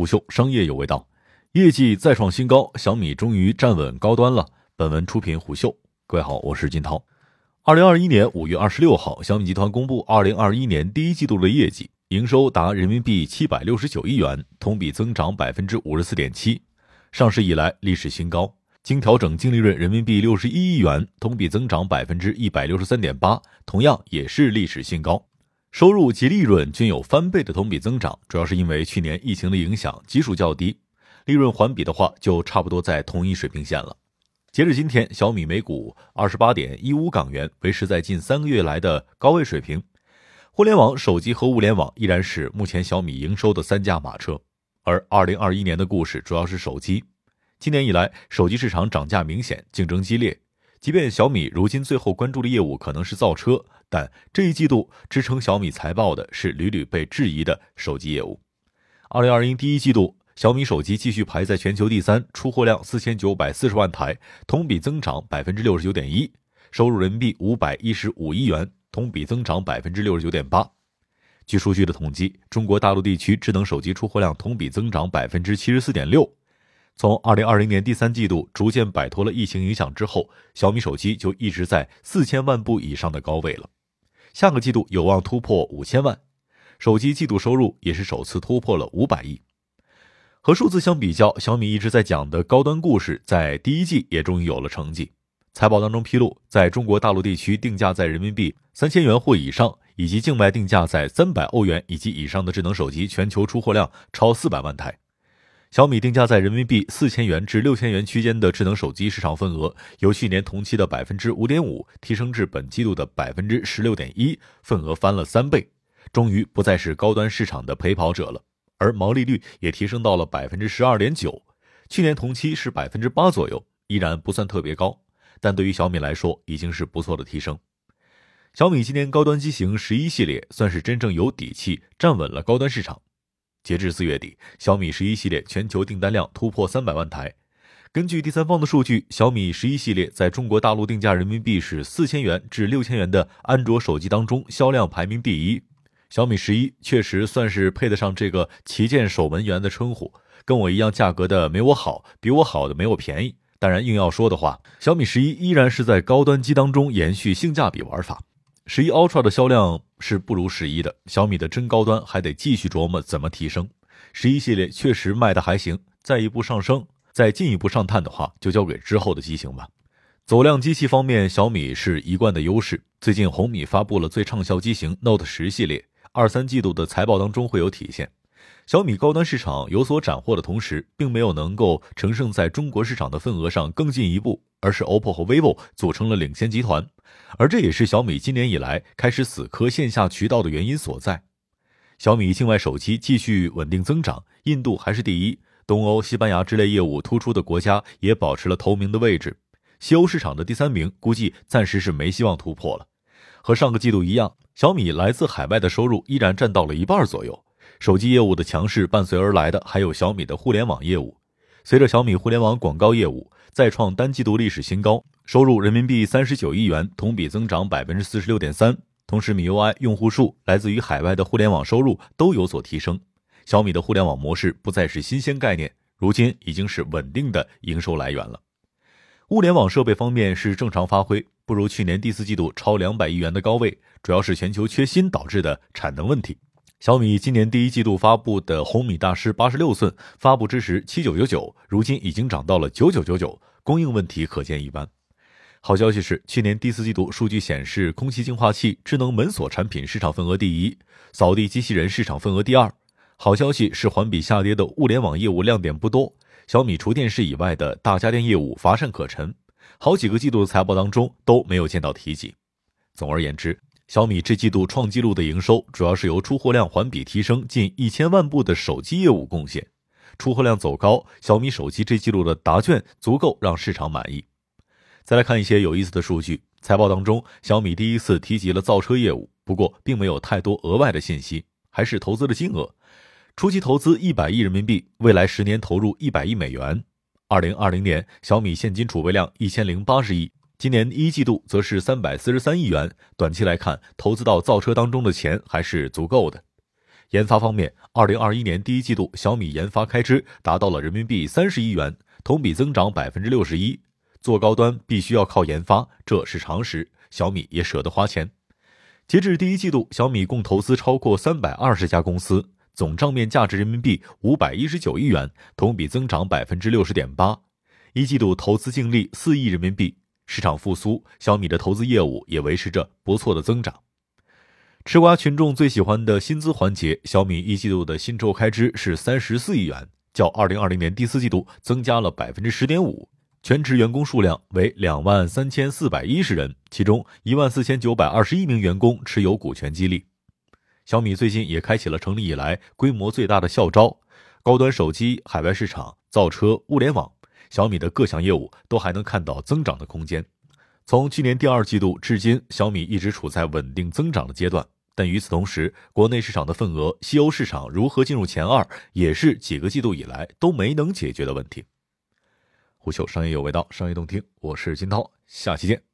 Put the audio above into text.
虎嗅商业有味道，业绩再创新高，小米终于站稳高端了。本文出品虎嗅，各位好，我是金涛。二零二一年五月二十六号，小米集团公布二零二一年第一季度的业绩，营收达人民币七百六十九亿元，同比增长百分之五十四点七，上市以来历史新高。经调整净利润人民币六十一亿元，同比增长百分之一百六十三点八，同样也是历史新高。收入及利润均有翻倍的同比增长，主要是因为去年疫情的影响，基数较低，利润环比的话就差不多在同一水平线了。截至今天，小米每股二十八点一五港元，维持在近三个月来的高位水平。互联网、手机和物联网依然是目前小米营收的三驾马车，而二零二一年的故事主要是手机。今年以来，手机市场涨价明显，竞争激烈。即便小米如今最后关注的业务可能是造车，但这一季度支撑小米财报的是屡屡被质疑的手机业务。二零二一第一季度，小米手机继续排在全球第三，出货量四千九百四十万台，同比增长百分之六十九点一，收入人民币五百一十五亿元，同比增长百分之六十九点八。据数据的统计，中国大陆地区智能手机出货量同比增长百分之七十四点六。从二零二零年第三季度逐渐摆脱了疫情影响之后，小米手机就一直在四千万部以上的高位了。下个季度有望突破五千万，手机季度收入也是首次突破了五百亿。和数字相比较，小米一直在讲的高端故事，在第一季也终于有了成绩。财报当中披露，在中国大陆地区定价在人民币三千元或以上，以及境外定价在三百欧元以及以上的智能手机，全球出货量超四百万台。小米定价在人民币四千元至六千元区间的智能手机市场份额，由去年同期的百分之五点五提升至本季度的百分之十六点一，份额翻了三倍，终于不再是高端市场的陪跑者了。而毛利率也提升到了百分之十二点九，去年同期是百分之八左右，依然不算特别高，但对于小米来说已经是不错的提升。小米今年高端机型十一系列算是真正有底气站稳了高端市场。截至四月底，小米十一系列全球订单量突破三百万台。根据第三方的数据，小米十一系列在中国大陆定价人民币是四千元至六千元的安卓手机当中，销量排名第一。小米十一确实算是配得上这个“旗舰守门员”的称呼。跟我一样价格的没我好，比我好的没我便宜。当然，硬要说的话，小米十一依然是在高端机当中延续性价比玩法。十一 Ultra 的销量是不如十一的，小米的真高端还得继续琢磨怎么提升。十一系列确实卖的还行，再一步上升，再进一步上探的话，就交给之后的机型吧。走量机器方面，小米是一贯的优势。最近红米发布了最畅销机型 Note 十系列，二三季度的财报当中会有体现。小米高端市场有所斩获的同时，并没有能够乘胜在中国市场的份额上更进一步，而是 OPPO 和 vivo 组成了领先集团，而这也是小米今年以来开始死磕线下渠道的原因所在。小米境外手机继续稳定增长，印度还是第一，东欧、西班牙之类业务突出的国家也保持了头名的位置，西欧市场的第三名估计暂时是没希望突破了。和上个季度一样，小米来自海外的收入依然占到了一半左右。手机业务的强势伴随而来的还有小米的互联网业务。随着小米互联网广告业务再创单季度历史新高，收入人民币三十九亿元，同比增长百分之四十六点三。同时，米 UI 用户数来自于海外的互联网收入都有所提升。小米的互联网模式不再是新鲜概念，如今已经是稳定的营收来源了。物联网设备方面是正常发挥，不如去年第四季度超两百亿元的高位，主要是全球缺芯导致的产能问题。小米今年第一季度发布的红米大师八十六寸，发布之时七九九九，如今已经涨到了九九九九，供应问题可见一斑。好消息是，去年第四季度数据显示，空气净化器、智能门锁产品市场份额第一，扫地机器人市场份额第二。好消息是，环比下跌的物联网业务亮点不多，小米除电视以外的大家电业务乏善可陈，好几个季度的财报当中都没有见到提及。总而言之。小米这季度创纪录的营收，主要是由出货量环比提升近一千万部的手机业务贡献。出货量走高，小米手机这季度的答卷足够让市场满意。再来看一些有意思的数据，财报当中，小米第一次提及了造车业务，不过并没有太多额外的信息，还是投资的金额，初期投资一百亿人民币，未来十年投入一百亿美元。二零二零年，小米现金储备量一千零八十亿。今年一季度则是三百四十三亿元，短期来看，投资到造车当中的钱还是足够的。研发方面，二零二一年第一季度，小米研发开支达到了人民币三十亿元，同比增长百分之六十一。做高端必须要靠研发，这是常识。小米也舍得花钱。截至第一季度，小米共投资超过三百二十家公司，总账面价值人民币五百一十九亿元，同比增长百分之六十点八。一季度投资净利四亿人民币。市场复苏，小米的投资业务也维持着不错的增长。吃瓜群众最喜欢的薪资环节，小米一季度的薪酬开支是三十四亿元，较二零二零年第四季度增加了百分之十点五。全职员工数量为两万三千四百一十人，其中一万四千九百二十一名员工持有股权激励。小米最近也开启了成立以来规模最大的校招，高端手机、海外市场、造车、物联网，小米的各项业务都还能看到增长的空间。从去年第二季度至今，小米一直处在稳定增长的阶段。但与此同时，国内市场的份额、西欧市场如何进入前二，也是几个季度以来都没能解决的问题。虎嗅商业有味道，商业动听，我是金涛，下期见。